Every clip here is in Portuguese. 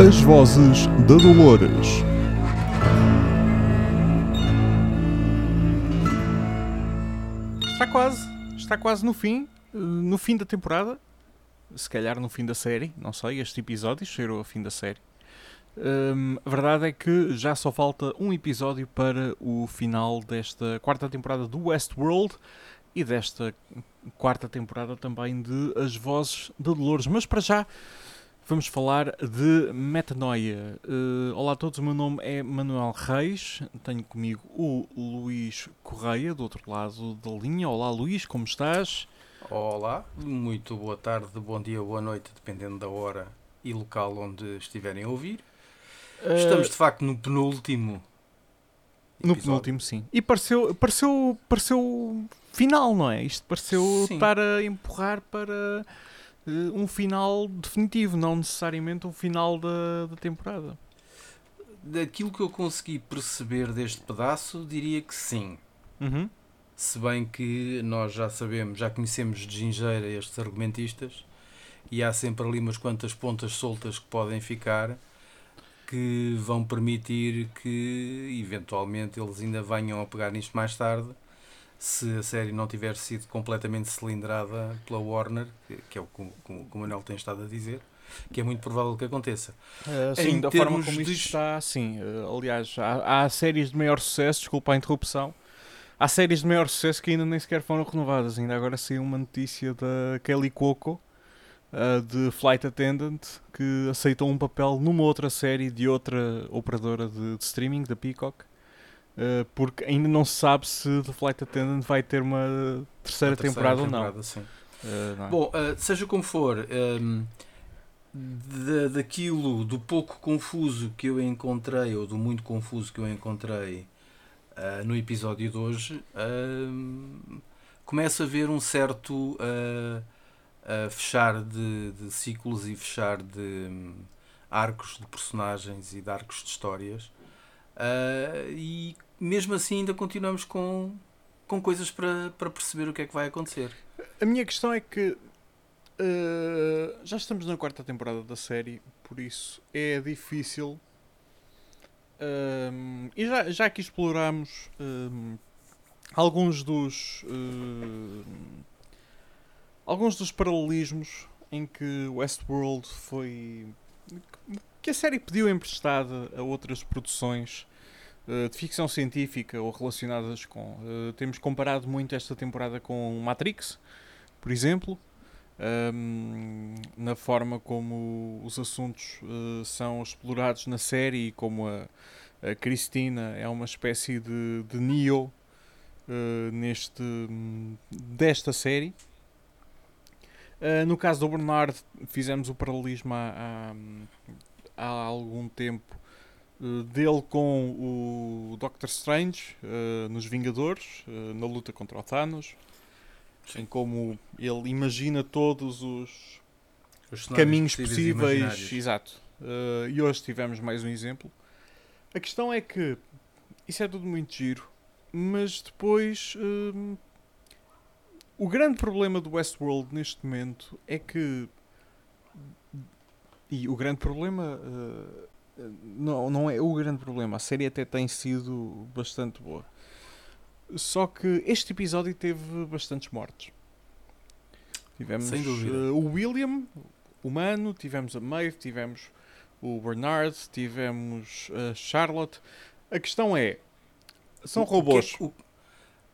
As Vozes da Dolores. Está quase, está quase no fim, no fim da temporada. Se calhar no fim da série, não sei, este episódio cheirou ao fim da série. Hum, a verdade é que já só falta um episódio para o final desta quarta temporada do Westworld e desta quarta temporada também de As Vozes de Dolores. Mas para já vamos falar de metanoia. Uh, olá a todos, o meu nome é Manuel Reis, tenho comigo o Luís Correia, do outro lado da linha. Olá Luís, como estás? Olá, muito boa tarde, bom dia, boa noite, dependendo da hora e local onde estiverem a ouvir. Uh, Estamos de facto no penúltimo. No penúltimo, sim. E pareceu, pareceu, pareceu final, não é? Isto pareceu sim. estar a empurrar para um final definitivo, não necessariamente um final da, da temporada. Daquilo que eu consegui perceber deste pedaço, diria que sim. Uhum. Se bem que nós já sabemos, já conhecemos de gingeira estes argumentistas e há sempre ali umas quantas pontas soltas que podem ficar que vão permitir que eventualmente eles ainda venham a pegar nisto mais tarde se a série não tiver sido completamente cilindrada pela Warner, que é o que o Manuel tem estado a dizer, que é muito provável que aconteça. Uh, sim, em da forma como isto de... está, sim. Uh, aliás, há, há, séries de maior sucesso, desculpa a interrupção, há séries de maior sucesso que ainda nem sequer foram renovadas. Ainda agora saiu uma notícia da Kelly Coco, uh, de Flight Attendant, que aceitou um papel numa outra série de outra operadora de, de streaming, da Peacock. Uh, porque ainda não se sabe se The Flight Attendant vai ter uma terceira, terceira temporada, temporada, ou não. Sim. Uh, não. Bom, uh, seja como for, um, ehm, daquilo do pouco confuso que eu encontrei, ou do muito confuso que eu encontrei no episódio de hoje, ehm, começa a haver um certo fechar de, de, ciclos e fechar de um, arcos de personagens e de arcos de histórias. e mesmo assim ainda continuamos com, com coisas para, para perceber o que é que vai acontecer. A minha questão é que uh, já estamos na quarta temporada da série, por isso é difícil. Um, eh, e já, já que exploramos um, eh, alguns dos uh, alguns dos paralelismos em que Westworld foi que a série pediu emprestada a outras produções de ficção científica ou relacionadas com. Uh, temos comparado muito esta temporada com Matrix, por exemplo, um, ehm, na forma como os assuntos uh, são explorados na série e como a, a Cristina é uma espécie de, de Neo neste, desta série. no caso do Bernard, fizemos o paralelismo há, há, há algum tempo eh, dele com o Doctor Strange uh, nos Vingadores, uh, na luta contra o Thanos, em como ele imagina todos os, os caminhos possíveis. Exato. Uh, e hoje tivemos mais um exemplo. A questão é que isso é tudo muito giro, mas depois o grande problema do Westworld neste momento é que e o grande problema não, não é o grande problema. A série até tem sido bastante boa. Só que este episódio teve bastantes mortes. Tivemos uh, o William, humano, tivemos a Maeve, tivemos o Bernard, tivemos a Charlotte. A questão é: são o, robôs. O é, o,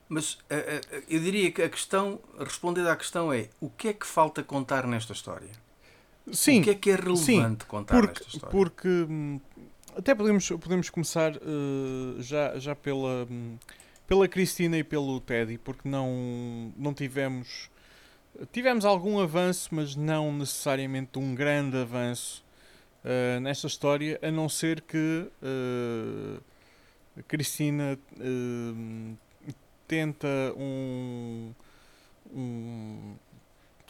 mas uh, uh, eu diria que a questão, respondendo à questão é: o que é que falta contar nesta história? Sim, o que é que é relevante sim, contar porque, esta história? Porque hum, até podemos, podemos começar uh, já, já pela, hum, pela Cristina e pelo Teddy, porque não, não tivemos. Tivemos algum avanço, mas não necessariamente um grande avanço uh, nesta história, a não ser que uh, a Cristina tenta um, um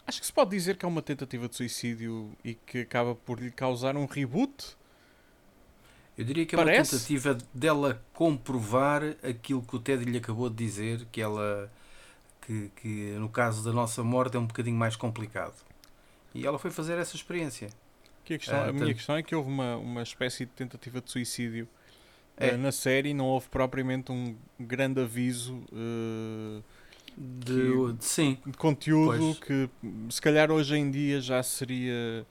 Acho que se pode dizer que é uma tentativa de suicídio e que acaba por lhe causar um reboot. Eu diria que é Parece? uma tentativa dela comprovar aquilo que o Ted lhe acabou de dizer, que ela que, que no caso da nossa morte é um bocadinho mais complicado. E ela foi fazer essa experiência. Que a questão- Ah, a minha questão é que houve uma, uma espécie de tentativa de suicídio É. eh, na série, não houve propriamente um grande aviso eh, De, de- sim, de conteúdo Pois. que se calhar hoje em dia já seria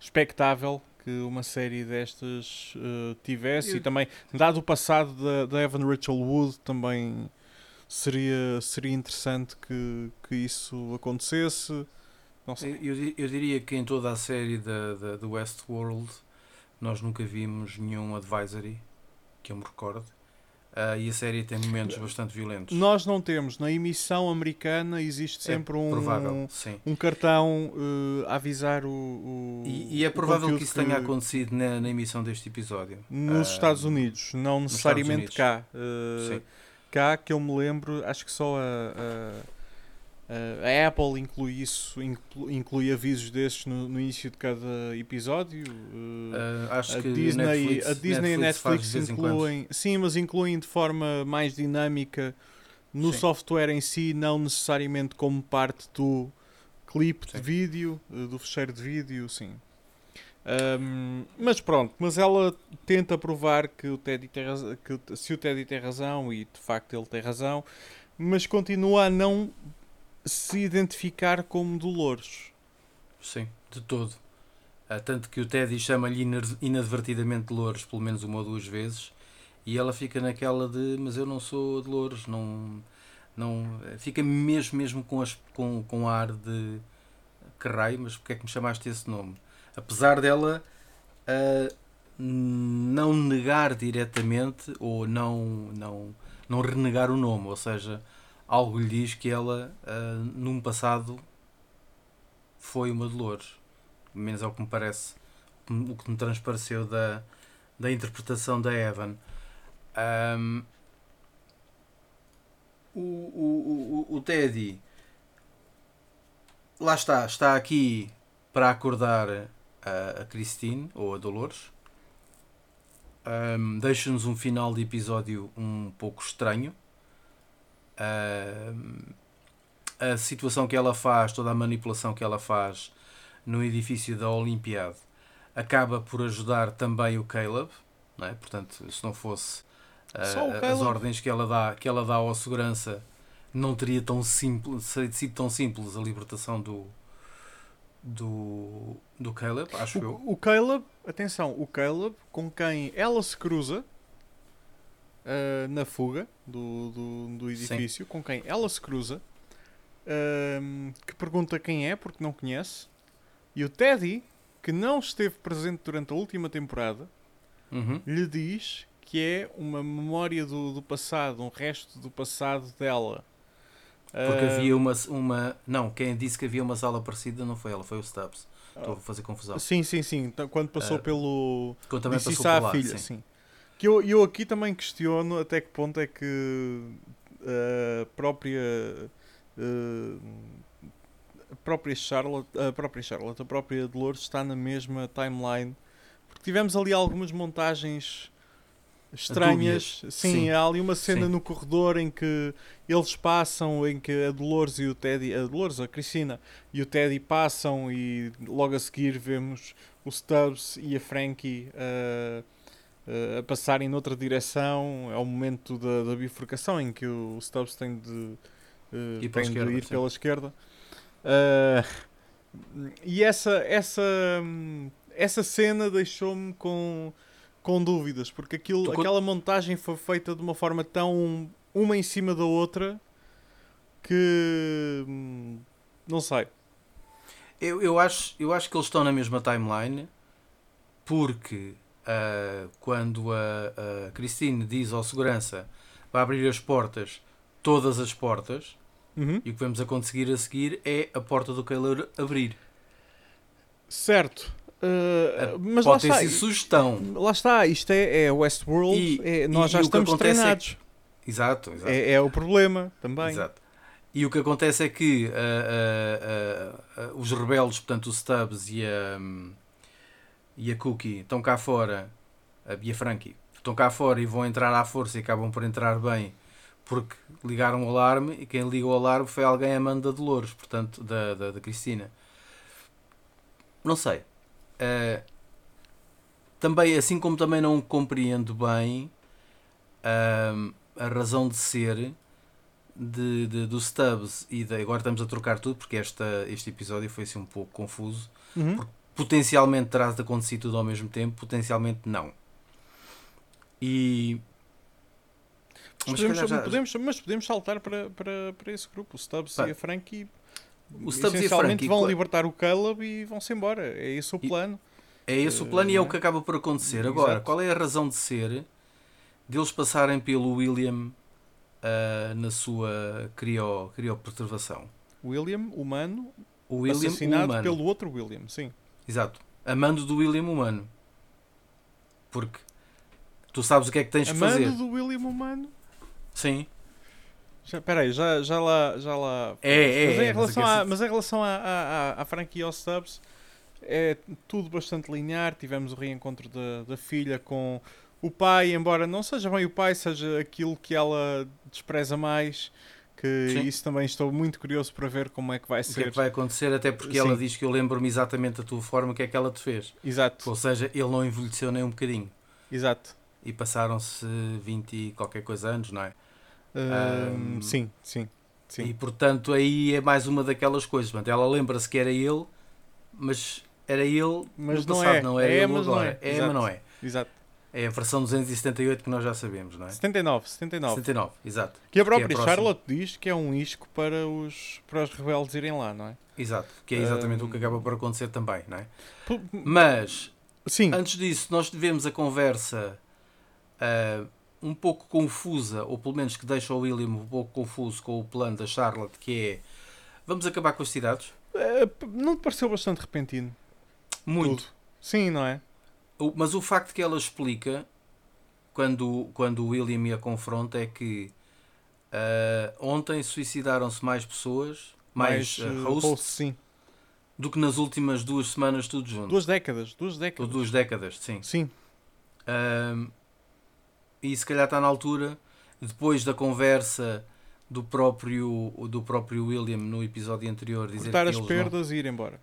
expectável que uma série destas eh, tivesse Eu- e também dado o passado da, da Evan Rachel Wood também seria, seria interessante que, que isso acontecesse não sei. eu, eu diria que em toda a série da, da, do Westworld nós nunca vimos nenhum advisory, que eu me recordo. Ah, e a série tem momentos bastante violentos. Nós não temos, na emissão americana existe sempre é um, provável, um cartão eh, a avisar o, o- E, e é provável que isso tenha acontecido na, na emissão deste episódio. nos Ah, Estados Unidos, não necessariamente Unidos. cá. Eh, Sim. cá que eu me lembro, acho que só a, a- a- a Apple inclui isso, inclu- inclui avisos desses no, no início de cada episódio. eh, Ah, acho a que Disney, Netflix, a Disney e a Netflix Netflix incluem, sim, mas incluem de forma mais dinâmica no Sim. software em si, não necessariamente como parte do clipe Sim. de vídeo, do fecheiro de vídeo, sim. Ahm, mas pronto, mas ela tenta provar que o Teddy tem razão, que se o Teddy tem razão e de facto ele tem razão, mas continua a não se identificar como Dolores. Sim, de todo. Ah, tanto que o Teddy chama-lhe inadvertidamente Dolores pelo menos uma ou duas vezes e ela fica naquela de mas eu não sou Dolores, não, não fica mesmo mesmo com, as, com, com ar de que raio, mas porque é que me chamaste esse nome? Apesar dela ah, não negar diretamente ou não, não, não renegar o nome, ou seja, algo lhe diz que ela ah, num passado foi uma Dolores. Menos é o que me parece, o que me transpareceu da, da interpretação da Evan. Ahm, o, o, o, o Teddy lá está, está aqui para acordar a, a Christine ou a Dolores. Ahm, Deixa-nos um final de episódio um pouco estranho. Ahm, a situação que ela faz, toda a manipulação que ela faz no edifício da Olimpiade acaba por ajudar também o Caleb, não é? portanto, se não fosse ah, o as ordens que ela dá, que ela dá ao segurança, não teria tão simples, sido tão simples a libertação do do, do Caleb, acho eu. O, o Caleb, atenção, o Caleb com quem ela se cruza ah, na fuga do, do, do edifício, com quem ela se cruza, ahm, que pergunta quem é, porque não conhece, e o Teddy, que não esteve presente durante a última temporada, Uhum. lhe diz que é uma memória do, do passado, um resto do passado dela. Porque Ah, havia uma, uma. Não, quem disse que havia uma sala parecida não foi ela, foi o Stubbs. Estou a fazer confusão. Sim, sim, sim. Então, Quando passou Ah, pelo. Quando também disse passou lá, filha, sim. sim. Que eu, eu aqui também questiono até que ponto é que a própria. eh, a própria Charlotte, a própria Charlotte, a própria Dolores está na mesma timeline. Porque tivemos ali algumas montagens estranhas. Dúbias, Sim, sim. há ali uma cena Sim. no corredor em que eles passam, em que a Dolores e o Teddy, a Dolores, a Cristina e o Teddy passam e logo a seguir vemos o Stubbs e a Frankie uh, uh, a passarem noutra direção. É o momento da, da bifurcação em que o Stubbs tem de, uh, Ir pela tem de esquerda, ir sim. pela esquerda. Uh, e essa, essa, essa cena deixou-me com, com dúvidas, porque aquilo, Tu aquela montagem foi feita de uma forma tão uma em cima da outra que hum, não sei. Eu, eu, acho, eu acho que eles estão na mesma timeline porque ah, quando a, a Christine diz ao segurança vai abrir as portas, todas as portas, Uhum. e o que vamos a conseguir a seguir é a porta do Keller abrir. Certo. Uh, mas lá Pode ter está, sugestão. lá está, isto é, é Westworld, E- é- nós e já que estamos é treinados. Exato, exato. É, é o problema também. Exato. E o que acontece é que ah, ah, os rebeldes, portanto o Stubbs e a, hum, e a Cookie, estão cá fora, a Bia Frankie, estão cá fora e vão entrar à força e acabam por entrar bem porque ligaram o alarme e quem liga o alarme foi alguém amando da Dolores, portanto, da, da, da Cristina. Não sei. Ah, também, assim como também não compreendo bem ahm, a razão de ser de, de- do Stubbs e de, agora estamos a trocar tudo porque esta, este episódio foi assim um pouco confuso. Uhum. Potencialmente terá de acontecer tudo ao mesmo tempo, potencialmente não. E. Mas podemos, já- podemos- mas podemos saltar para, para, para esse grupo. O Stubbs Pá, e a Frankie o Stubbs e a Frankie, vão libertar o Caleb e vão-se embora. É esse o plano. É esse o Eh, plano e é o que acaba por acontecer. Agora, Exato. qual é a razão de ser deles passarem pelo William ah, na sua crio, criopreservação? William, humano, O William assassinado humano. pelo outro William, sim. Exato. Amando do William humano. Porque tu sabes o que é que tens de Amando fazer. do William humano. Sim. Já, peraí, já, já lá. Já lá É, é, mas, é, em mas relação é à, essa- mas em relação à, à, à, à Frankie e ao Stubbs, é tudo bastante linear. Tivemos o reencontro da, da filha com o pai, embora não seja bem o pai, seja aquilo que ela despreza mais. Que Sim. isso também estou muito curioso para ver como é que vai O que é ser. que vai acontecer? Até porque Sim. ela diz que eu lembro-me exatamente da tua forma, que é que ela te fez. Exato, Ou seja, ele não envelheceu nem um bocadinho. exato. E passaram-se 20 e qualquer coisa anos, não é? Ahm, Ahm, sim, sim. sim. E portanto aí é mais uma daquelas coisas. Portanto, ela lembra-se que era ele, mas era ele Mas no não passado, é. não era É, ele mas não agora. é. É, Exato. mas não é. Exato. É a versão 278 que nós já sabemos, não é? 79, 79. 79, exato. Que a Que é a própria. Charlotte diz que é um isco para os, para os rebeldes irem lá, não é? Exato. Que é exatamente Ahm. o que acaba por acontecer também, não é? P- Mas, Sim, antes disso, nós tivemos a conversa ah, um pouco confusa, ou pelo menos que deixa o William um pouco confuso com o plano da Charlotte, que é vamos acabar com as cidades? p- não te pareceu bastante repentino? Muito. Tudo. Sim, não é? Mas o facto que ela explica quando, quando o William a confronta é que ah, ontem suicidaram-se mais pessoas, mais, eh, ah, hosts, hosts, sim. do que nas últimas duas semanas tudo junto. Duas décadas, duas Ou décadas. duas décadas, sim. Sim, Ahm, e se calhar está na altura, depois da conversa do próprio, do próprio William no episódio anterior, dizer cortar que as perdas e ir embora.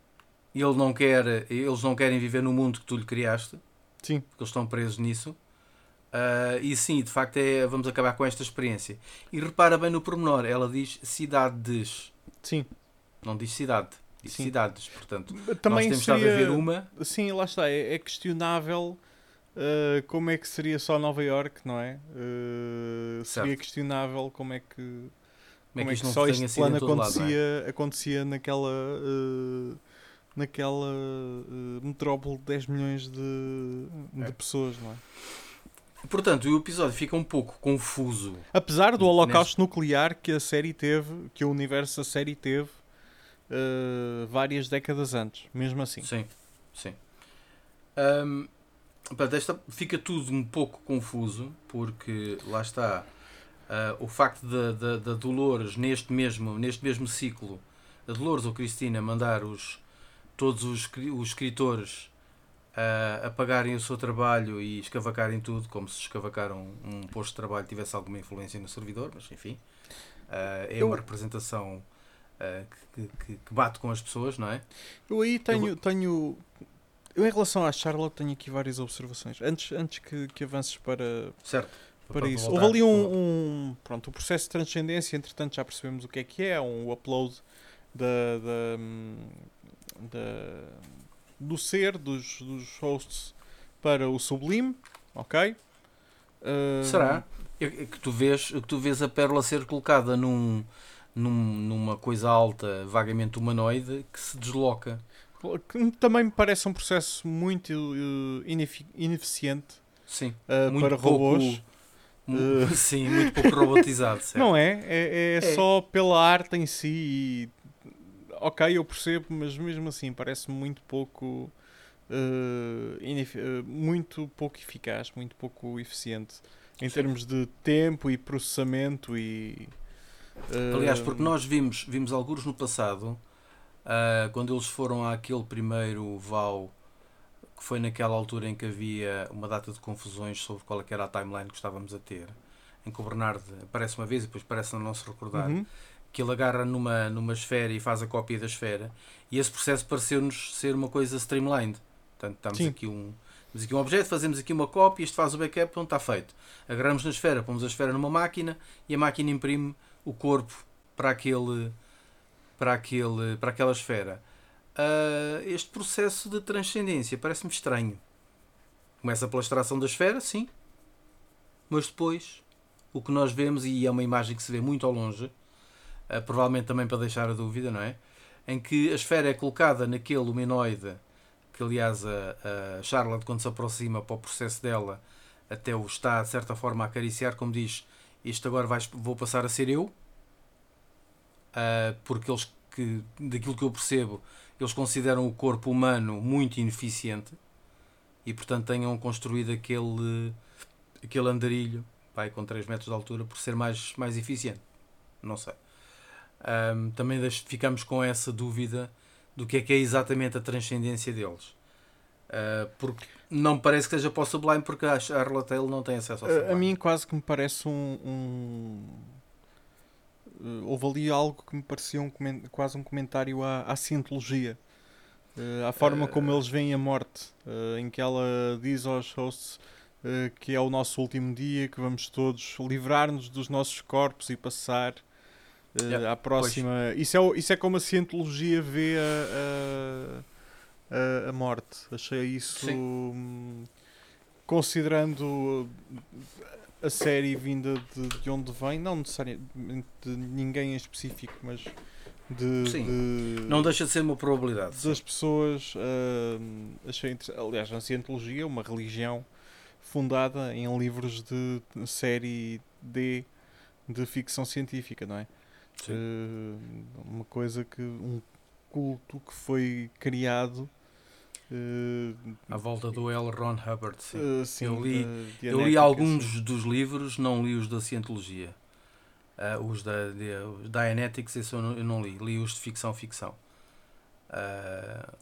Não, ele não quer, eles não querem viver no mundo que tu lhe criaste, Sim, porque eles estão presos nisso. Ah, e sim, de facto, é, vamos acabar com esta experiência. E repara bem no pormenor, ela diz cidades, sim. não diz cidade, diz Sim. cidades. Portanto, Também nós temos seria... estado a ver uma. Sim, lá está. É, é questionável eh, como é que seria só Nova York, não é? Eh, seria questionável como é que, Como como é isto que não só este plano todo lado, é? acontecia, acontecia naquela, naquela eh, metrópole de 10 milhões de, de É. pessoas, não é? Portanto, o episódio fica um pouco confuso. Apesar do holocausto nuclear que a série teve, que o universo da série teve eh, várias décadas antes, mesmo assim. Sim, sim. Ahm, portanto, esta fica tudo um pouco confuso, porque lá está ah, o facto da Dolores neste mesmo, neste mesmo ciclo, a Dolores ou Cristina mandar os, todos os, os escritores ah, a pagarem o seu trabalho e escavacarem tudo, como se escavacaram um posto de trabalho tivesse alguma influência no servidor, mas enfim, ah, é Eu- uma representação ah, que, que- que bate com as pessoas, não é? Eu aí tenho, tenho. Eu, em relação à Charlotte, tenho aqui várias observações. Antes, antes que, que avances para, Certo. para isso. voltar. Houve ali um, um- Pronto, o processo de transcendência, entretanto já percebemos o que é que é, um upload da. da, hum, da- do ser dos, dos hosts para o Sublime, ok? Hum, Será? Que tu vês, que tu vês a pérola ser colocada num, num- numa coisa alta, vagamente humanoide, que se desloca. Também me parece um processo muito inefi- ineficiente Sim. eh, Muito para pouco- robôs. mu- Eh. Sim, muito pouco robotizado. certo? Não é? É, é É. só pela arte em si. E... Ok, eu percebo, mas mesmo assim parece muito pouco. eh, muito pouco eficaz, muito pouco eficiente em Sim. termos de tempo e processamento e. eh, Aliás, porque nós vimos, vimos alguns no passado, ah, quando eles foram àquele primeiro VAU, que foi naquela altura em que havia uma data de confusões sobre qual é era a timeline que estávamos a ter, em que o Bernardo aparece uma vez e depois parece não se recordar. Uhum. Que ele agarra numa, numa esfera e faz a cópia da esfera, e esse processo pareceu-nos ser uma coisa streamlined. Portanto, estamos Sim. aqui um, Temos aqui um objeto, fazemos aqui uma cópia, isto faz o backup, pronto, está feito. Agarramos na esfera, pomos a esfera numa máquina e a máquina imprime o corpo para, aquele, para, aquele, para aquela esfera. Uh, este processo de transcendência parece-me estranho. Começa pela extração da esfera, sim, mas depois o que nós vemos, e é uma imagem que se vê muito ao longe, provavelmente também para deixar a dúvida, não é? Em que a esfera é colocada naquele luminoide que aliás a, a Charlotte quando se aproxima para o processo dela até o está de certa forma a acariciar, como diz, isto agora vais, vou passar a ser eu, uh, porque eles que, daquilo que eu percebo, eles consideram o corpo humano muito ineficiente e portanto tenham construído aquele, aquele andarilho vai, com 3 metros de altura por ser mais, mais eficiente. Não sei. Um, também ficamos com essa dúvida do que é que é exatamente a transcendência deles. Uh, porque não me parece que seja para o Sublime, porque a Charlotte Taylor não tem acesso ao Sublime. A, mim quase que me parece um, um... Uh, houve ali algo que me parecia um, quase um comentário à, à cientologia. Uh, à forma como eles veem a morte, em que ela diz aos hosts que é o nosso último dia, que vamos todos livrar-nos dos nossos corpos e passar uh, à próxima. Isso é, isso é como a cientologia vê a, a, a morte. Achei isso. Hum, considerando a série vinda de, de onde vem, não necessariamente de ninguém em específico, mas de, Sim, de, não deixa de ser uma probabilidade. Das sim. pessoas, uh, achei aliás, na cientologia, uma religião fundada em livros de série D de ficção científica, não é? Uh, uma coisa que. um culto que foi criado. Uh, à volta do L. Ron Hubbard, sim. Uh, sim eu li, de, de eu li alguns sim. dos livros, não li os da Cientologia. Uh, os da de, Dianetics, isso eu não, eu não, li. Li os de ficção, ficção.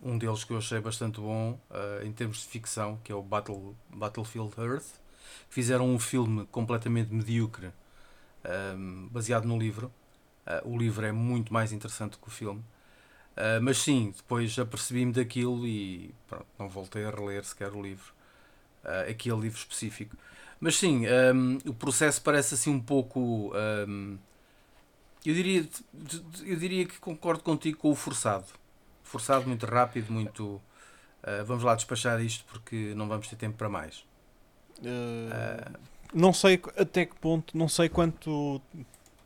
um deles que eu achei bastante bom, em termos de ficção, que é o Battle, Battlefield Earth. Fizeram um filme completamente medíocre, baseado no livro Uh, o livro é muito mais interessante que o filme. Uh, mas sim, depois apercebi-me daquilo e pronto, não voltei a reler sequer o livro, uh, aquele livro específico. Mas sim, um, o processo parece assim um pouco. Um, eu, diria, eu diria que concordo contigo com o forçado. Forçado, muito rápido, muito. Uh, vamos lá despachar isto porque não vamos ter tempo para mais. não sei até que ponto, não sei quanto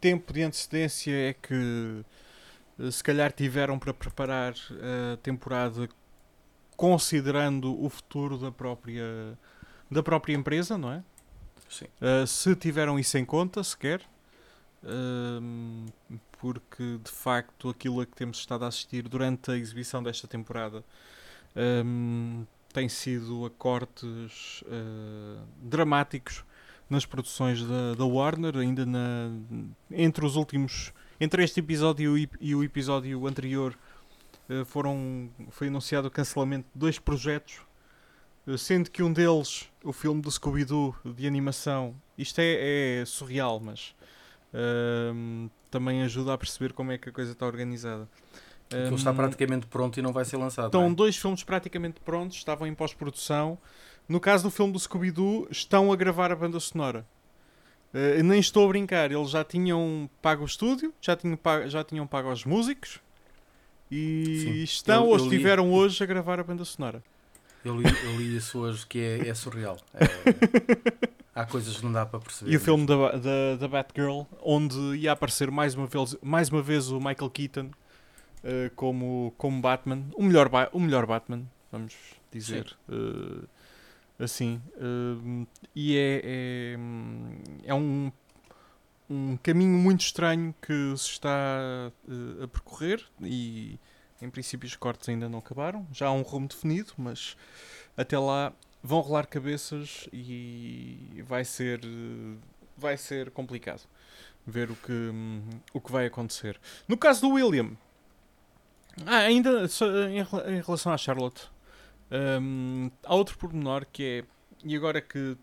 tempo de antecedência é que eh, se calhar tiveram para preparar a temporada considerando o futuro da própria da própria empresa, não é? Sim. Uh, se tiveram isso em conta, sequer, uh, porque de facto aquilo a que temos estado a assistir durante a exibição desta temporada um, tem sido a cortes uh, dramáticos nas produções da, da Warner, ainda na, entre os últimos. Entre este episódio e, e o episódio anterior uh, foram, foi anunciado o cancelamento de dois projetos, uh, sendo que um deles, o filme do Scooby-Doo de animação, isto é, é surreal, mas uh, também ajuda a perceber como é que a coisa está organizada. Aquilo está praticamente pronto e não vai ser lançado. Estão é? dois filmes praticamente prontos, estavam em pós-produção. No caso do filme do Scooby-Doo, estão a gravar a banda sonora. Uh, nem estou a brincar, eles já tinham pago o estúdio, já tinham pago, já tinham pago aos músicos e Sim. estão eu, ou estiveram li... hoje a gravar a banda sonora. Eu li, eu li isso hoje que é, é surreal. É, há coisas que não dá para perceber. E o filme da, da, da Batgirl, onde ia aparecer mais uma vez, mais uma vez o Michael Keaton uh, como, como Batman, o melhor, o melhor Batman, vamos dizer. Uh, assim. Uh, e é, é, é, um, um caminho muito estranho que se está uh, a percorrer e em princípio os cortes ainda não acabaram. Já há um rumo definido, mas até lá vão rolar cabeças e vai ser, vai ser complicado ver o que, o que vai acontecer. No caso do William, ah, ainda em relação à Charlotte, um, há outro pormenor que é, e agora que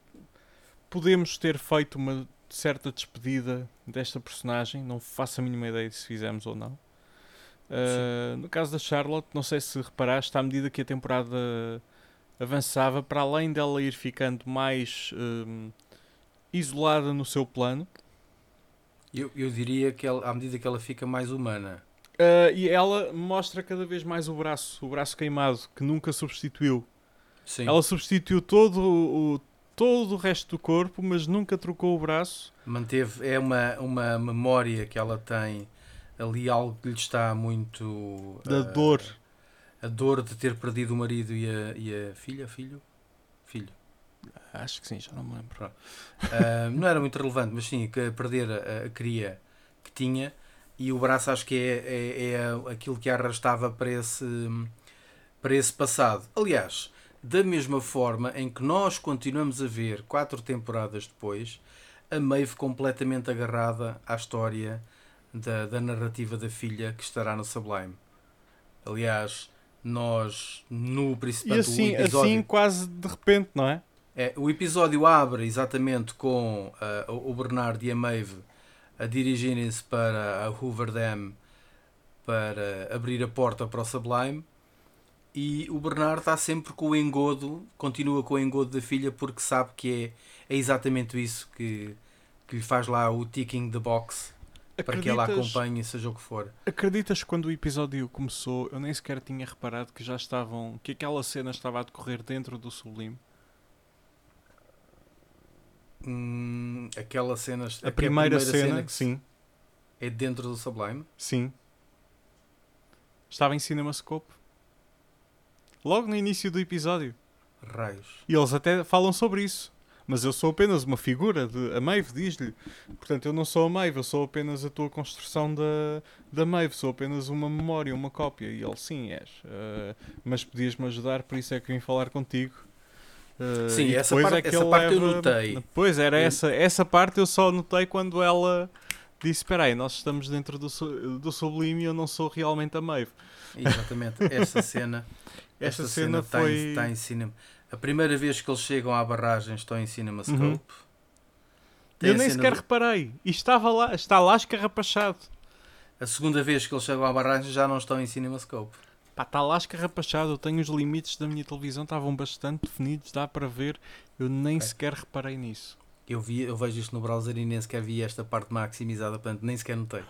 podemos ter feito uma certa despedida desta personagem, não faço a mínima ideia se fizemos ou não. Uh, no caso da Charlotte, não sei se reparaste, à medida que a temporada avançava para além dela ir ficando mais hum, isolada no seu plano. Eu, eu diria que ela, à medida que ela fica mais humana. Uh, e ela mostra cada vez mais o braço, o braço queimado, que nunca substituiu. Sim. Ela substituiu todo o, todo o resto do corpo, mas nunca trocou o braço. Manteve, é uma, uma memória que ela tem ali, algo que lhe está muito. Da uh, dor. A dor de ter perdido o marido e a, e a filha, filho? Filho. Acho que sim, já não me lembro. Uh, não era muito relevante, mas sim, que perder a, a cria que tinha e o braço acho que é, é, é, aquilo que a arrastava para esse, para esse passado. Aliás, da mesma forma em que nós continuamos a ver quatro temporadas depois a Maeve completamente agarrada à história da, da narrativa da filha que estará no Sublime. Aliás, nós no principal e assim, episódio, assim quase de repente, não é? É, o episódio abre exatamente com uh, o Bernard e a Maeve a dirigirem-se para a Hoover Dam para abrir a porta para o Sublime e o Bernard está sempre com o engodo, continua com o engodo da filha porque sabe que é, é exatamente isso que, que lhe faz lá o ticking the box para que ela acompanhe, seja o que for. Acreditas que quando o episódio começou eu nem sequer tinha reparado que já estavam, que aquela cena estava a decorrer dentro do Sublime? Hum, aquela cena. A primeira, a primeira cena, cena que sim. É dentro do Sublime? Sim. Estava em CinemaScope. Logo no início do episódio. Raios. E eles até falam sobre isso. Mas eu sou apenas uma figura de. A Maeve diz-lhe. Portanto, eu não sou a Maeve, eu sou apenas a tua construção da, da Maeve. Sou apenas uma memória, uma cópia. E ele, sim, és. Uh, mas podias-me ajudar, por isso é que vim falar contigo. Uh, Sim, essa parte, é essa parte leva... eu notei. Pois, era essa, essa parte eu só notei quando ela disse, espera aí, nós estamos dentro do, do Sublime e eu não sou realmente a Maeve. Exatamente, essa cena... esta cena, cena foi... está, em, está em cinema. A primeira vez que eles chegam à barragem estão em CinemaScope. Uhum. Eu nem sequer do... reparei. E estava lá, está lá escarrapachado. A segunda vez que eles chegam à barragem já não estão em CinemaScope. Pá, está lá escarrapachado. Eu tenho os limites da minha televisão, estavam bastante definidos, dá para ver. Eu nem é. sequer reparei nisso. Eu, vi, eu vejo isto no browser e nem sequer vi esta parte maximizada, portanto nem sequer notei. uh,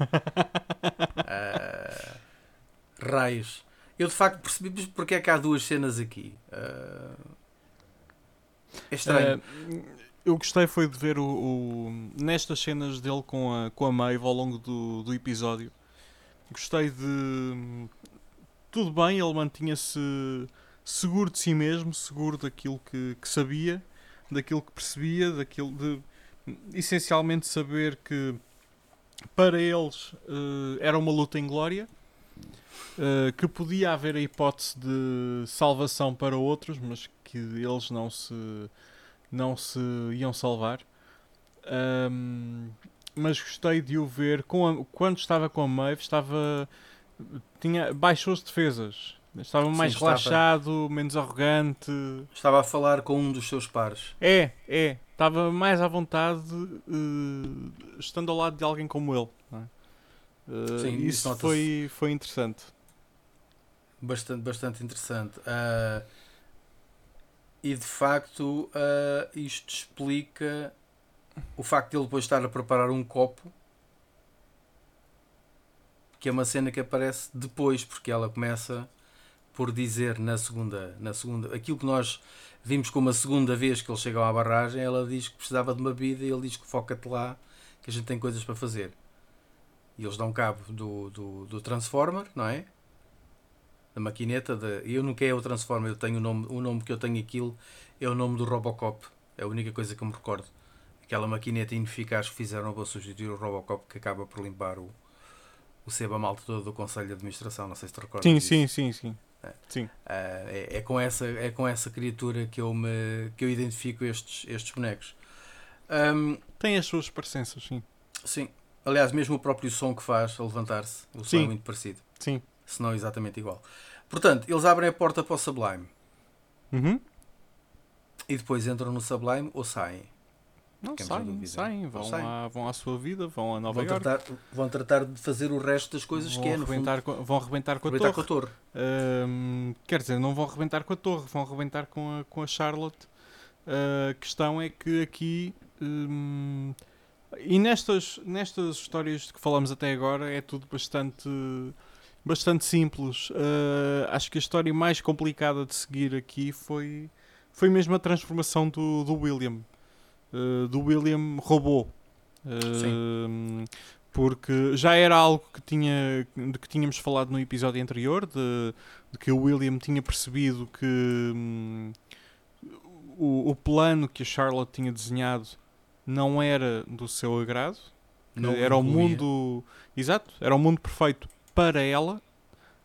raios. Eu de facto percebi porque é que há duas cenas aqui. Uh, é estranho. Uh, eu gostei foi de ver o, o, nestas cenas dele com a, com a Maeve ao longo do, do episódio. Gostei de tudo bem, ele mantinha-se seguro de si mesmo, seguro daquilo que, que, sabia, daquilo que percebia, daquilo de essencialmente saber que para eles uh, era uma luta em glória, uh, que podia haver a hipótese de salvação para outros, mas que eles não se não se iam salvar. Um, mas gostei de o ver com a, quando estava com a Maeve, estava tinha, baixou as defesas. Estava mais Sim, relaxado, estava, menos arrogante. Estava a falar com um dos seus pares. É, é. Estava mais à vontade uh, estando ao lado de alguém como ele. É? Uh, Sim, isso foi, foi interessante. Bastante, bastante interessante. Uh, e de facto, isto explica o facto de ele depois estar a preparar um copo que é uma cena que aparece depois, porque ela começa por dizer na segunda, na segunda, aquilo que nós vimos como a segunda vez que eles chegam à barragem, ela diz que precisava de uma vida e ele diz que foca-te lá, que a gente tem coisas para fazer. E eles dão cabo do, do, do Transformer, não é? Da maquineta. De, eu nunca é o Transformer, eu tenho o nome, o nome que eu tenho aquilo é o nome do Robocop. É a única coisa que eu me recordo. Aquela maquineta ineficaz que fizeram para substituir o Robocop que acaba por limpar o, o Seba Malta todo do Conselho de Administração, não sei se te recordas. Sim, disso. sim, sim, sim. É. sim. Uh, é, é, com essa, é com essa criatura que eu, me, que eu identifico estes, estes bonecos. Um, Tem as suas parecenças, sim. Sim. Aliás, mesmo o próprio som que faz a levantar-se, o som é muito parecido. Sim. Se não exatamente igual. Portanto, eles abrem a porta para o Sublime. Uhum. E depois entram no Sublime ou saem. Não, saem, dúvida. saem, vão, Saem. À, vão à sua vida, vão a Nova Vão Iorque. tratar, vão tratar de fazer o resto das coisas vão que é, no fundo, com, vão arrebentar com a torre. com a torre. Quer dizer, não vão arrebentar com a torre, vão arrebentar com a, com a Charlotte. A questão é que aqui. hum, e nestas, nestas histórias de que falamos até agora é tudo bastante, bastante simples. Ah, acho que a história mais complicada de seguir aqui foi, foi mesmo a transformação do, do William. Ah, do William robô. Ah, porque já era algo que, tinha, de que tínhamos falado no episódio anterior, de, de que o William tinha percebido que hum, o, o plano que a Charlotte tinha desenhado não era do seu agrado, Não era o mundo exato, era o mundo perfeito para ela,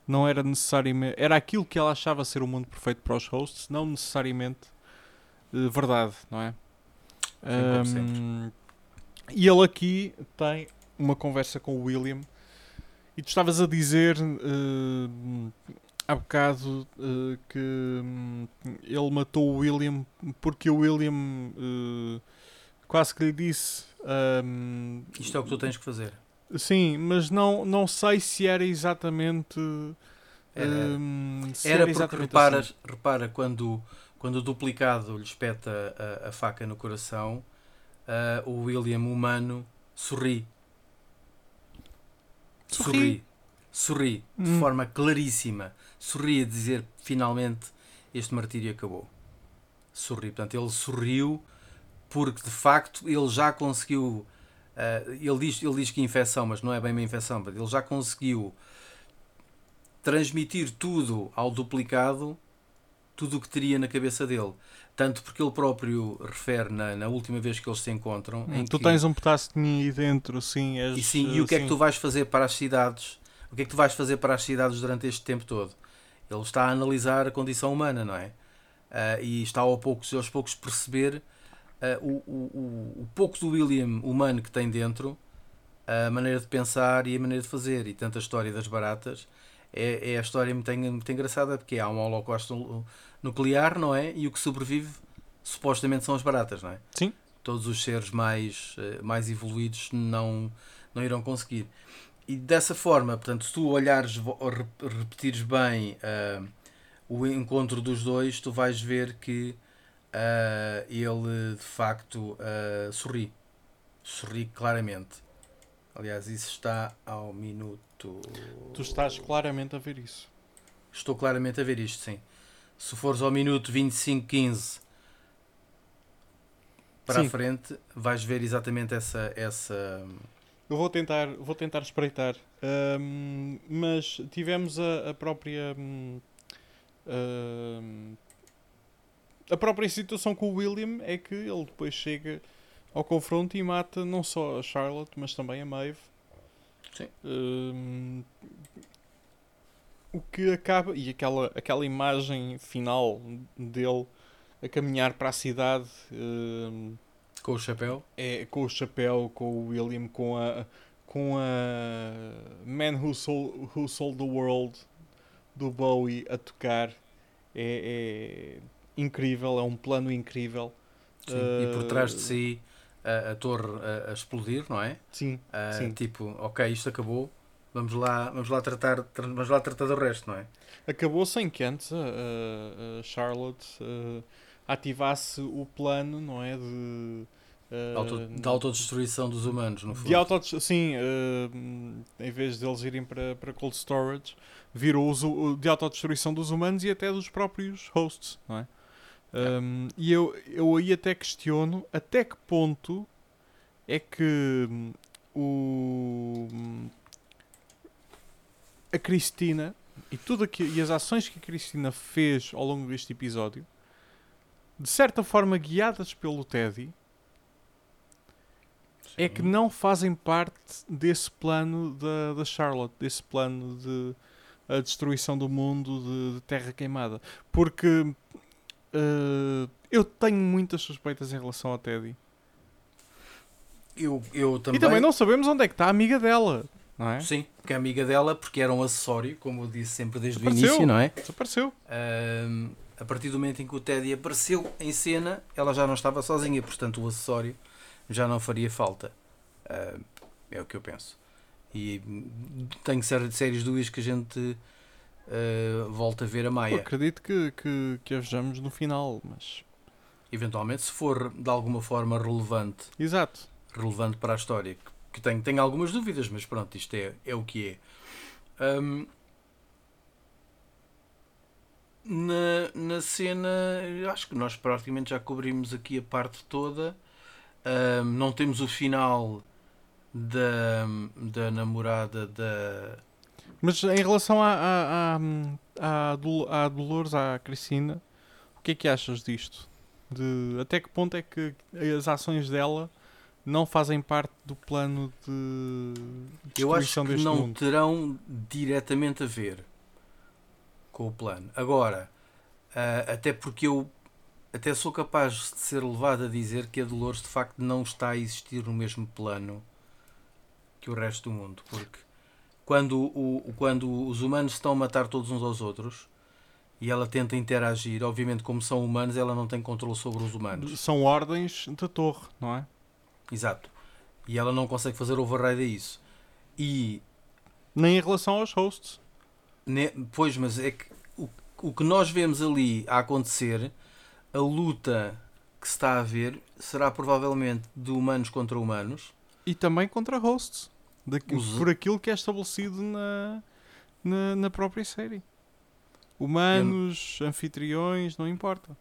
não era necessariamente, era aquilo que ela achava ser o mundo perfeito para os hosts, não necessariamente eh, verdade, não é? Hum, e ele aqui tem uma conversa com o William e tu estavas a dizer eh, há bocado eh, que hum, ele matou o William porque o William eh, quase que lhe disse hum, Isto é o que tu tens que fazer. sim, mas não, não sei se era exatamente Era, hum, se era porque exatamente reparas, assim. repara quando, quando o duplicado lhe espeta a, a faca no coração, ah, o William humano sorri. Sorri. Sorri. Sorri. De Hum. forma claríssima. Sorri a dizer finalmente este martírio acabou. Sorri. Portanto, ele sorriu porque de facto ele já conseguiu. ah, ele, diz, ele diz que infecção, mas não é bem uma infecção. mas Ele já conseguiu transmitir tudo ao duplicado, tudo o que teria na cabeça dele. Tanto porque ele próprio refere na, na última vez que eles se encontram. Hum, em tu que- tens um pedaço de mim aí dentro, sim. És, e sim, e o que é que sim. tu vais fazer para as cidades? O que é que tu vais fazer para as cidades durante este tempo todo? Ele está a analisar a condição humana, não é? Ah, e está ao poucos, aos poucos perceber o, o, o, o pouco do William humano que tem dentro, a maneira de pensar e a maneira de fazer. E tanto a história das baratas é, é a história muito, muito engraçada porque há um holocausto nu- nuclear, não é? E o que sobrevive supostamente são as baratas, não é? Sim. Todos os seres mais, eh, mais evoluídos não, não irão conseguir. E dessa forma, portanto, se tu olhares, repetires bem ah, o encontro dos dois, tu vais ver que ah, ele de facto ah, sorri. Sorri claramente. Aliás, isso está ao minuto. Tu estás claramente a ver isso. Estou claramente a ver isto, sim. Se fores ao minuto 25, 15 para Sim. a frente, vais ver exatamente essa. essa Eu vou tentar, vou tentar espreitar. Ahm, mas tivemos a, a própria. ahm, a própria situação com o William é que ele depois chega ao confronto e mata não só a Charlotte, mas também a Maeve. Sim. O que acaba. E aquela, aquela imagem final dele a caminhar para a cidade. com o chapéu. é com o chapéu, com o William, com a com a Man Who Sold, Who Sold the World do Bowie a tocar é, é incrível, é um plano incrível. Sim, e por trás de Uh, si a, a torre a, a explodir, não é? Sim, Ah, Sim. Tipo, ok, isto acabou. Vamos lá, vamos lá tratar, tra- vamos lá tratar do resto, não é? acabou sem que antes a, Charlotte uh, ativasse o plano, não é? De, uh, Auto, da autodestruição dos humanos, no fundo. De auto sim, uh, em vez deles irem para, para cold storage, virou uso de autodestruição dos humanos e até dos próprios hosts, não é? Um, e eu, eu aí até questiono até que ponto é que hum, o, hum, a Cristina e, tudo aqui, e as ações que a Cristina fez ao longo deste episódio, de certa forma guiadas pelo Teddy, é que Sim. não fazem parte desse plano da, da Charlotte, desse plano de a destruição do mundo de, de terra queimada. Porque eh, eu tenho muitas suspeitas em relação ao Teddy. Eu, eu também. E também não sabemos onde é que está a amiga dela, não é? Sim, que é amiga dela, porque era um acessório, como eu disse sempre desde o início, não é? Desapareceu. Ahm, a partir do momento em que o Teddy apareceu em cena, ela já não estava sozinha, portanto o acessório já não faria falta. Uh, é o que eu penso. E hum, tenho sérias dúvidas que a gente uh, volta a ver a Maia. Eu acredito que, que, que a vejamos no final, mas. Eventualmente, se for de alguma forma relevante. Exato. Relevante para a história. Que, que tenho, tenho algumas dúvidas, mas pronto, isto é, é o que é. Um, na, na cena, acho que nós praticamente já cobrimos aqui a parte toda. Um, não temos o final da, da namorada da. Mas em relação à, à, à, à, Dolores, à Cristina, o que é que achas disto? De, até que ponto é que as ações dela não fazem parte do plano de Eu acho que não mundo? terão diretamente a ver com o plano. Agora, uh, até porque eu até sou capaz de ser levado a dizer que a Dolores de facto não está a existir no mesmo plano que o resto do mundo, porque quando, o, quando os humanos estão a matar todos uns aos outros e ela tenta interagir, obviamente, como são humanos, ela não tem controle sobre os humanos. São ordens da torre, não é? Exato. E ela não consegue fazer override a isso. E. Nem em relação aos hosts. Ne... Pois, mas é que o, o que nós vemos ali a acontecer, a luta que se está a ver, será provavelmente de humanos contra humanos. E também contra hosts. Daqui, Os... Por aquilo que é estabelecido na, na, na própria série. Humanos, eu... anfitriões, não importa.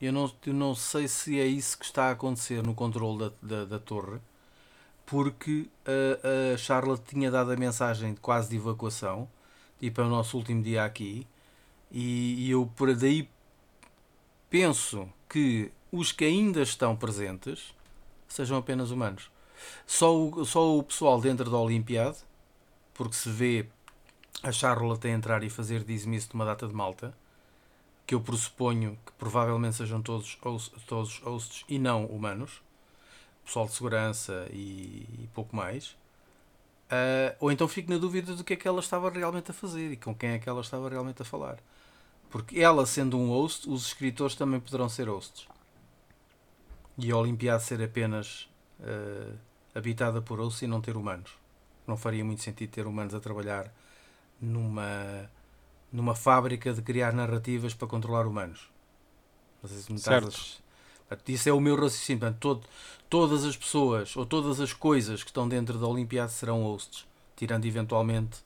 Eu não, eu não sei se é isso que está a acontecer no controle da, da, da torre, porque a, a Charlotte tinha dado a mensagem de quase de evacuação, tipo é o nosso último dia aqui, e, e eu por daí penso que os que ainda estão presentes sejam apenas humanos. Só o, só o pessoal dentro da Olimpiade, porque se vê a Charlotte a entrar e fazer dismiss de uma data de malta, que eu pressuponho que provavelmente sejam todos, todos hosts e não humanos, pessoal de segurança e, e pouco mais. Uh, ou então fico na dúvida do que é que ela estava realmente a fazer e com quem é que ela estava realmente a falar. Porque ela, sendo um host, os escritores também poderão ser hosts. E a Olimpiada ser apenas uh, habitada por hosts e não ter humanos. Não faria muito sentido ter humanos a trabalhar numa numa fábrica de criar narrativas para controlar humanos. Não sei se me estás Isso é o meu raciocínio. Portanto, todo, todas as pessoas ou todas as coisas que estão dentro da Olimpiada serão hosts, tirando eventualmente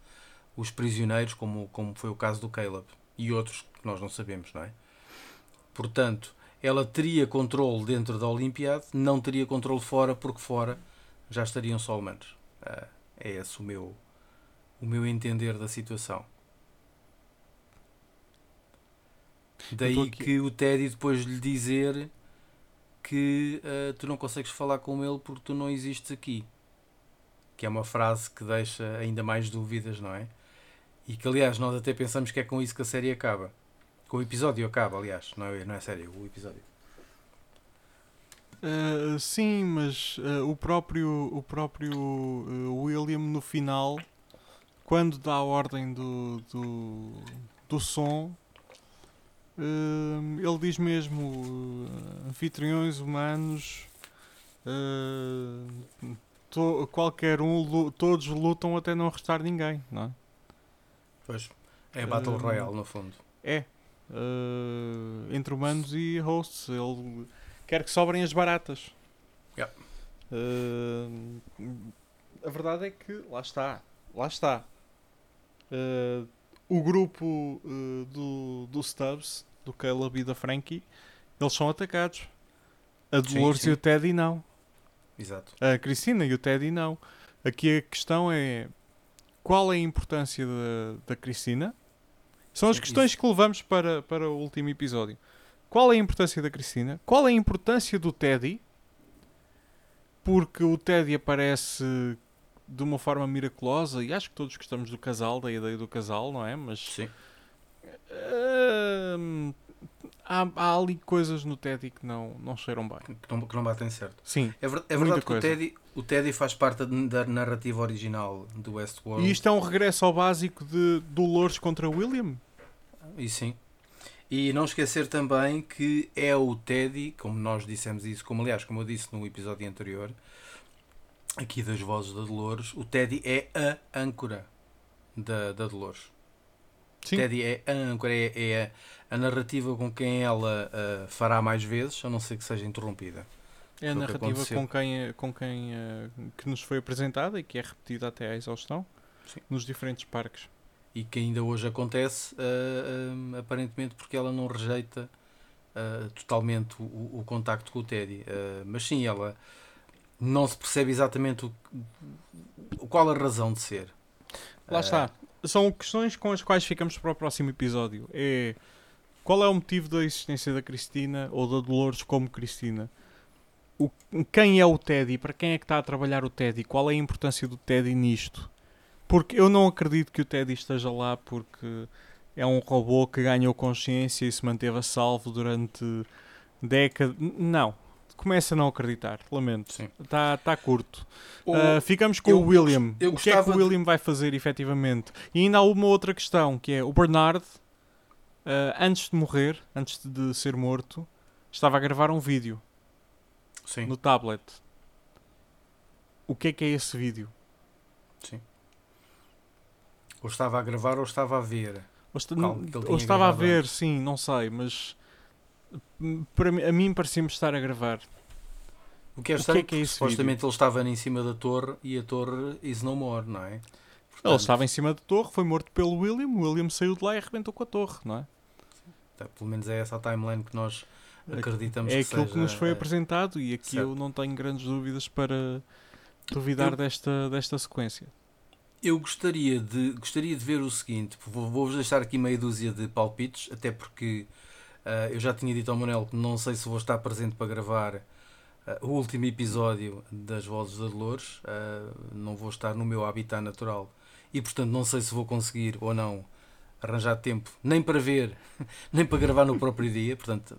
os prisioneiros, como, como foi o caso do Caleb, e outros que nós não sabemos, não é? Portanto, ela teria controle dentro da Olimpiada, não teria controle fora, porque fora já estariam só humanos. Ah, é esse o meu, o meu entender da situação. Daí que o Teddy depois lhe dizer que uh, tu não consegues falar com ele porque tu não existes aqui. Que é uma frase que deixa ainda mais dúvidas, não é? E que aliás nós até pensamos que é com isso que a série acaba. Com o episódio acaba, aliás, não é, não é a série, o episódio. Uh, sim, mas uh, o próprio, o próprio William no final, quando dá a ordem do, do, do som, Uh, ele diz mesmo uh, anfitriões humanos, uh, to, qualquer um, todos lutam até não restar ninguém, não é? Pois, é Battle Royale no fundo. É, entre humanos e hosts, ele quer que sobrem as baratas. Yeah. a verdade é que, lá está, lá está. o grupo do, do Stubbs do Caleb e da Frankie, eles são atacados. A Dolores sim, sim. e o Teddy não. Exato. A Cristina e o Teddy não. Aqui a questão é qual é a importância da, da Cristina? São as questões que levamos para, para o último episódio. Qual é a importância da Cristina? Qual é a importância do Teddy? Porque o Teddy aparece de uma forma miraculosa e acho que todos gostamos do casal, da ideia do casal, não é? Mas Sim. Uh, há, há, ali coisas no Teddy que não, não cheiram bem. Que não, que não batem certo. Sim. É, ver, é verdade que o Teddy, o Teddy faz parte da narrativa original do Westworld. E isto é um regresso ao básico de Dolores contra William? E sim. E não esquecer também que é o Teddy, como nós dissemos isso, como aliás, como eu disse no episódio anterior, aqui das vozes da Dolores, o Teddy é a âncora da, da Dolores. Sim. Teddy é a âncora, é, é a, a narrativa com quem ela uh, fará mais vezes, a não ser que seja interrompida. É a que narrativa aconteceu. com quem, com quem eh, que nos foi apresentada e que é repetida até à exaustão Sim. nos diferentes parques. E que ainda hoje acontece, uh, um, aparentemente porque ela não rejeita uh, totalmente o, o contacto com o Teddy. Uh, mas sim, ela não se percebe exatamente o, qual a razão de ser. Lá está. São questões com as quais ficamos para o próximo episódio. É qual é o motivo da existência da Cristina ou da Dolores como Cristina? O, quem é o Teddy? Para quem é que está a trabalhar o Teddy? Qual é a importância do Teddy nisto? Porque eu não acredito que o Teddy esteja lá porque é um robô que ganhou consciência e se manteve a salvo durante décadas. Não. Começa a não acreditar. Lamento. Está tá curto. o- Uh, ficamos com eu o William. eu o que é que o de- William vai fazer efetivamente? E ainda há uma outra questão que é o Bernard, uh, antes de morrer, antes de ser morto, estava a gravar um vídeo sim, no tablet. O que é que é esse vídeo? Ou estava a gravar ou estava a ver. Ou, ele ou estava a ver, antes. sim, não sei, mas para mim, a mim parecia-me estar a gravar. O que é O que estranho, é que é esse supostamente ele estava em cima da torre e a torre is no more, não é? Ele Portanto, estava em cima da torre, foi morto pelo William, o William saiu de lá e arrebentou com a torre, não é? tá, pelo menos é essa a timeline que nós acreditamos É que aquilo que nos foi eh, apresentado e aqui certo. eu não tenho grandes dúvidas para duvidar Eu- desta, desta sequência. Eu gostaria de, gostaria de ver o seguinte, vou- vou-vos deixar aqui meia dúzia de palpites, até porque ah, eu já tinha dito ao Manuel que não sei se vou estar presente para gravar ah, o último episódio das Vozes da Dolores, ah, não vou estar no meu habitat natural e portanto não sei se vou conseguir ou não arranjar tempo nem para ver, nem para gravar no próprio dia, portanto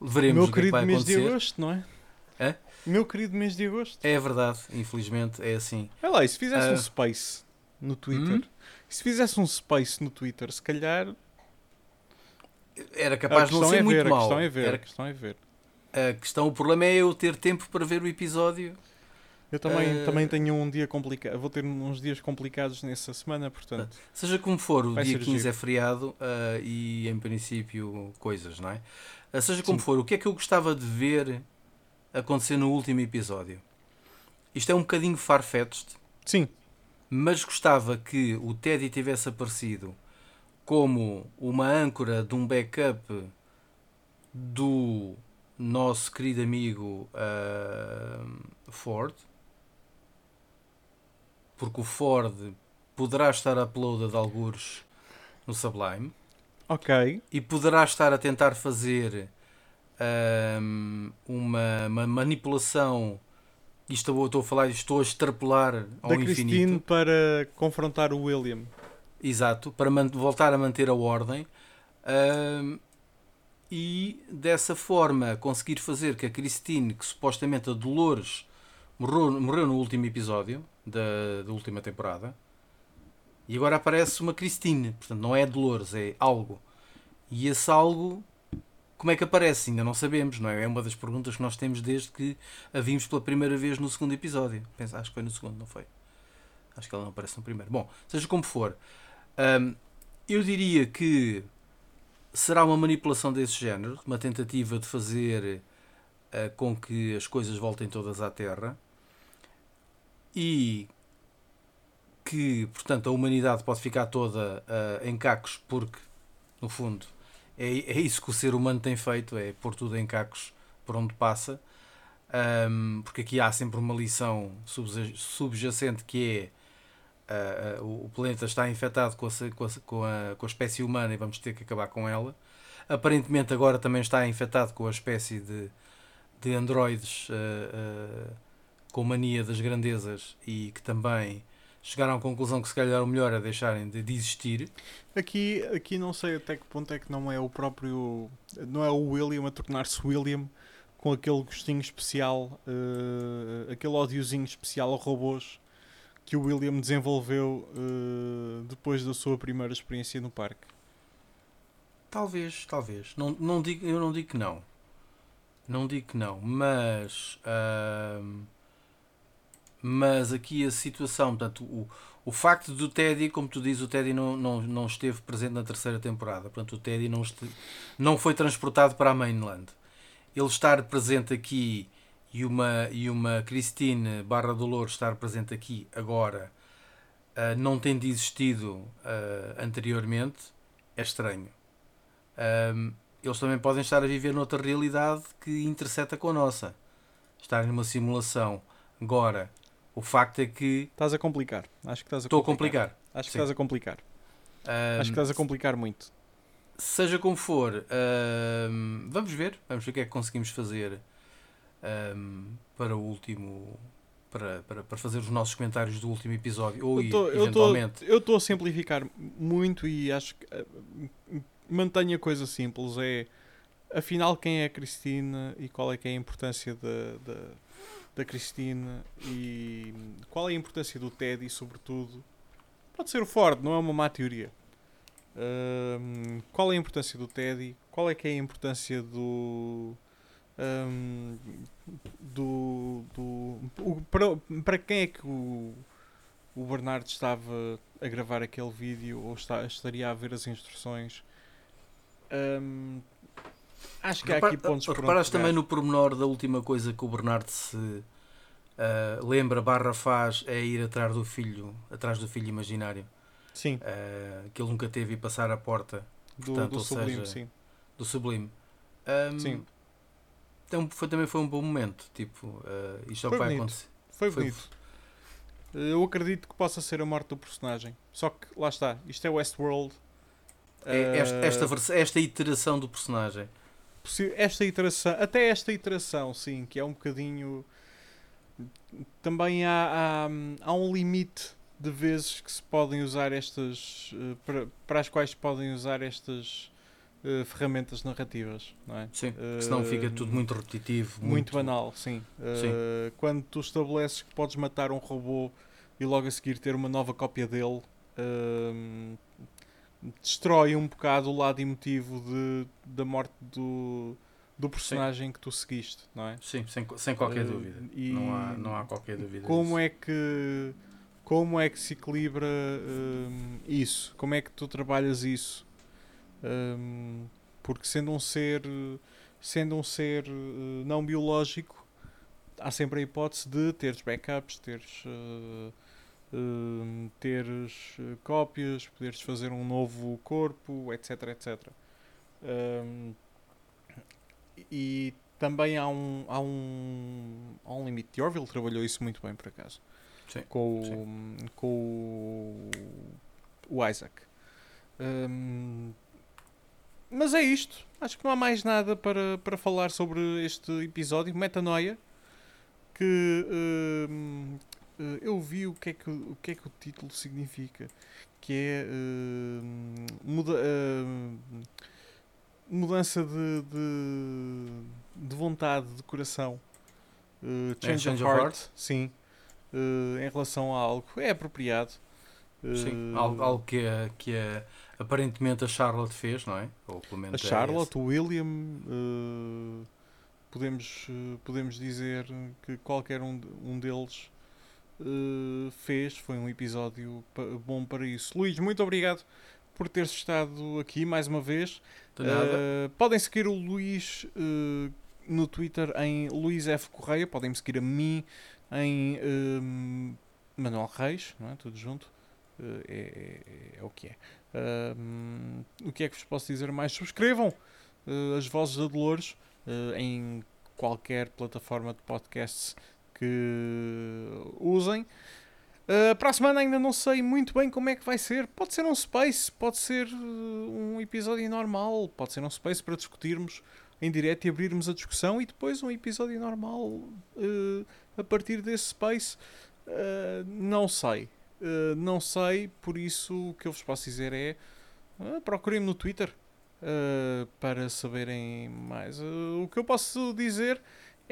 veremos Meu o que é que querido vai mês de acontecer. agosto, não é? Hã? Meu querido mês de agosto. É verdade, infelizmente é assim. Olha lá, e se fizesse Ah. um space no Twitter? Hum? Se fizesse um space no Twitter, se calhar. Era A capaz de não ser é muito ver, a mau. questão é ver. Era A questão é ver. A questão, o problema é eu ter tempo para ver o episódio. Eu também, Eh, também tenho um dia complicado. Vou ter uns dias complicados nessa semana, portanto. Seja como for, o dia ser 15 giro. é feriado ah, e em princípio coisas, não é? Ah, seja como Sim. for, o que é que eu gostava de ver acontecer no último episódio? Isto é um bocadinho farfetched, Sim, mas gostava que o Teddy tivesse aparecido como uma âncora de um backup do nosso querido amigo ah, Ford, porque o Ford poderá estar uploaded algures no Sublime ok. e poderá estar a tentar fazer ahm, uma, uma manipulação. Isto eu estou a falar, estou a extrapolar ao Da infinito. Christine para confrontar o William. Exato, para voltar a manter a ordem ahm, e dessa forma conseguir fazer que a Christine, que supostamente a Dolores morreu, morreu no último episódio da, da última temporada, e agora aparece uma Christine, portanto não é Dolores, é algo. E esse algo, como é que aparece? Ainda não sabemos, não é? É uma das perguntas que nós temos desde que a vimos pela primeira vez no segundo episódio. Penso, acho que foi no segundo, não foi? Acho que ela não aparece no primeiro. Bom, seja como for, Hum, eu diria que será uma manipulação desse género, uma tentativa de fazer ah, com que as coisas voltem todas à Terra e que, portanto, a humanidade pode ficar toda ah, em cacos porque, no fundo, é, é isso que o ser humano tem feito, é pôr tudo em cacos por onde passa, Hum, porque aqui há sempre uma lição subja- subjacente que é ah, o planeta está infectado com a, com, a, com, a, espécie humana e vamos ter que acabar com ela. Aparentemente agora também está infectado com a espécie de, de androides ah, com mania das grandezas e que também chegaram à conclusão que se calhar o melhor é deixarem de, de existir. Aqui, aqui não sei até que ponto é que não é o próprio. Não é o William a tornar-se William com aquele gostinho especial, eh, aquele ódiozinho especial a robôs que o William desenvolveu eh, depois da sua primeira experiência no parque. Talvez, talvez. Não, não digo, eu não digo que não. Não digo que não, mas. ahm, mas aqui a situação, portanto, o, o facto do Teddy, como tu dizes, o Teddy não, não, não esteve presente na terceira temporada. Portanto, o Teddy não, não foi transportado para a mainland. Ele estar presente aqui e uma, e uma Christine barra Dolores estar presente aqui agora, ah, não tendo existido ah, anteriormente, é estranho. Ahm, eles também podem estar a viver noutra realidade que interseta com a nossa. Estar numa simulação. Agora, o facto é que Estás a complicar. Acho que estás a estou a complicar. Acho que Sim. estás a complicar. Ahm, Acho que estás a complicar muito. seja como for, ahm, vamos ver, vamos ver o que é que conseguimos fazer ahm, para o último. Para, para, para fazer os nossos comentários do último episódio, ou Eu tô- eventualmente. Eu estou a simplificar muito e acho que eh, mantenho a coisa simples. É afinal quem é a Cristina e qual é que é a importância da, da, Cristina e qual é a importância do Ted e sobretudo pode ser o Ford, não é uma má teoria. Ahm, qual é a importância do Teddy? Qual é que é a importância do ahm, do, do o- para, para quem é que o, o Bernardo estava a gravar aquele vídeo ou está, estaria a ver as instruções? Ahm, acho que há aqui pontos por onde reparaste também no pormenor da última coisa que o Bernardo se ah, lembra barra faz é ir atrás do filho, atrás do filho imaginário, Sim, ah, que ele nunca teve e passar a porta do, portanto, do Sublime, seja, sim. do Sublime. Ahm, Sim. então foi, também foi um bom momento. Tipo, ah, isto é o que vai bonito. acontecer. Foi Foi- bonito. Eu acredito que possa ser a morte do personagem. Só que lá está, isto é Westworld. É esta, Ah, esta, esta iteração do personagem. Esta iteração, até esta iteração, sim, que é um bocadinho. Também há, há, há um limite de vezes que se podem usar estas. eh, para, para as quais se podem usar estas eh, ferramentas narrativas, não é? Sim, porque senão fica tudo muito repetitivo. Muito, banal, sim. Uh, quando tu estabeleces que podes matar um robô e logo a seguir ter uma nova cópia dele, um, destrói um bocado o lado emotivo de, da morte do, do personagem que tu seguiste, não é? Sim, sem, sem qualquer Uh, dúvida. e Não, há, não há qualquer dúvida. Como disso. é que como é que se equilibra um, isso? Como é que tu trabalhas isso? Um, porque sendo um ser sendo um ser uh, não biológico, há sempre a hipótese de teres backups, teres uh, um, teres uh, cópias, poderes fazer um novo corpo, etc, etc. Um, e também há um, há um, há um limite. The Orville trabalhou isso muito bem, por acaso. Sim, Com, o, com o, Isaac. Hum, mas é isto. Acho que não há mais nada para, para falar sobre este episódio. Metanoia. Que hum, eh, eu vi o que, é que, o que é que o título significa. Que é hum, muda, hum, mudança de, de, de vontade, de coração. Uh, change, É, change of heart, heart? sim. Uh, em relação a algo. É apropriado. Sim, Uh, algo, algo que, a, que a, aparentemente a Charlotte fez, não é? Ou pelo A menos é Charlotte, o William, uh, podemos, uh, podemos dizer que qualquer um, um deles uh, fez. Foi um episódio bom para isso. Luís, muito obrigado por teres estado aqui mais uma vez. Uh, podem seguir o Luís uh, no Twitter em Luís F. Correia. Podem seguir a mim em um, Manuel Reis, não é? Tudo junto. Uh, é, é- é o que é. Um, o que é que vos posso dizer mais? Subscrevam as Vozes da Dolores em qualquer plataforma de podcasts que usem. Uh, para a semana ainda não sei muito bem como é que vai ser. Pode ser um space, pode ser uh, um episódio normal, pode ser um space para discutirmos em direto e abrirmos a discussão e depois um episódio normal uh, a partir desse space. Uh, não sei. Não sei, por isso o que eu vos posso dizer é procurem-me no Twitter para saberem mais. O que eu posso dizer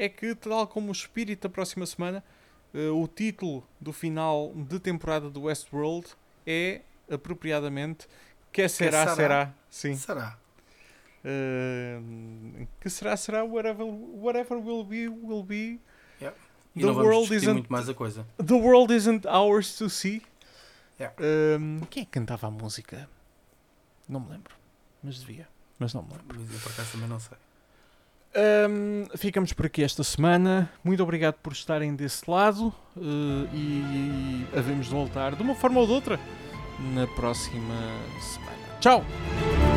é que, tal como o espírito da próxima semana, Uh, o título do final de temporada do Westworld é apropriadamente Que será, será? será. Sim. Será? Uh, que será, será whatever, whatever will be, will be. Yeah. E The world isn't- muito mais a coisa. The world isn't ours to see. Yeah. Um, quem é que cantava a música? Não me lembro. Mas devia. Mas não me lembro. Mas eu por acaso também não sei. Um, ficamos por aqui esta semana. Muito obrigado por estarem desse lado. uh, e havemos de voltar de uma forma ou de outra na próxima semana. Tchau!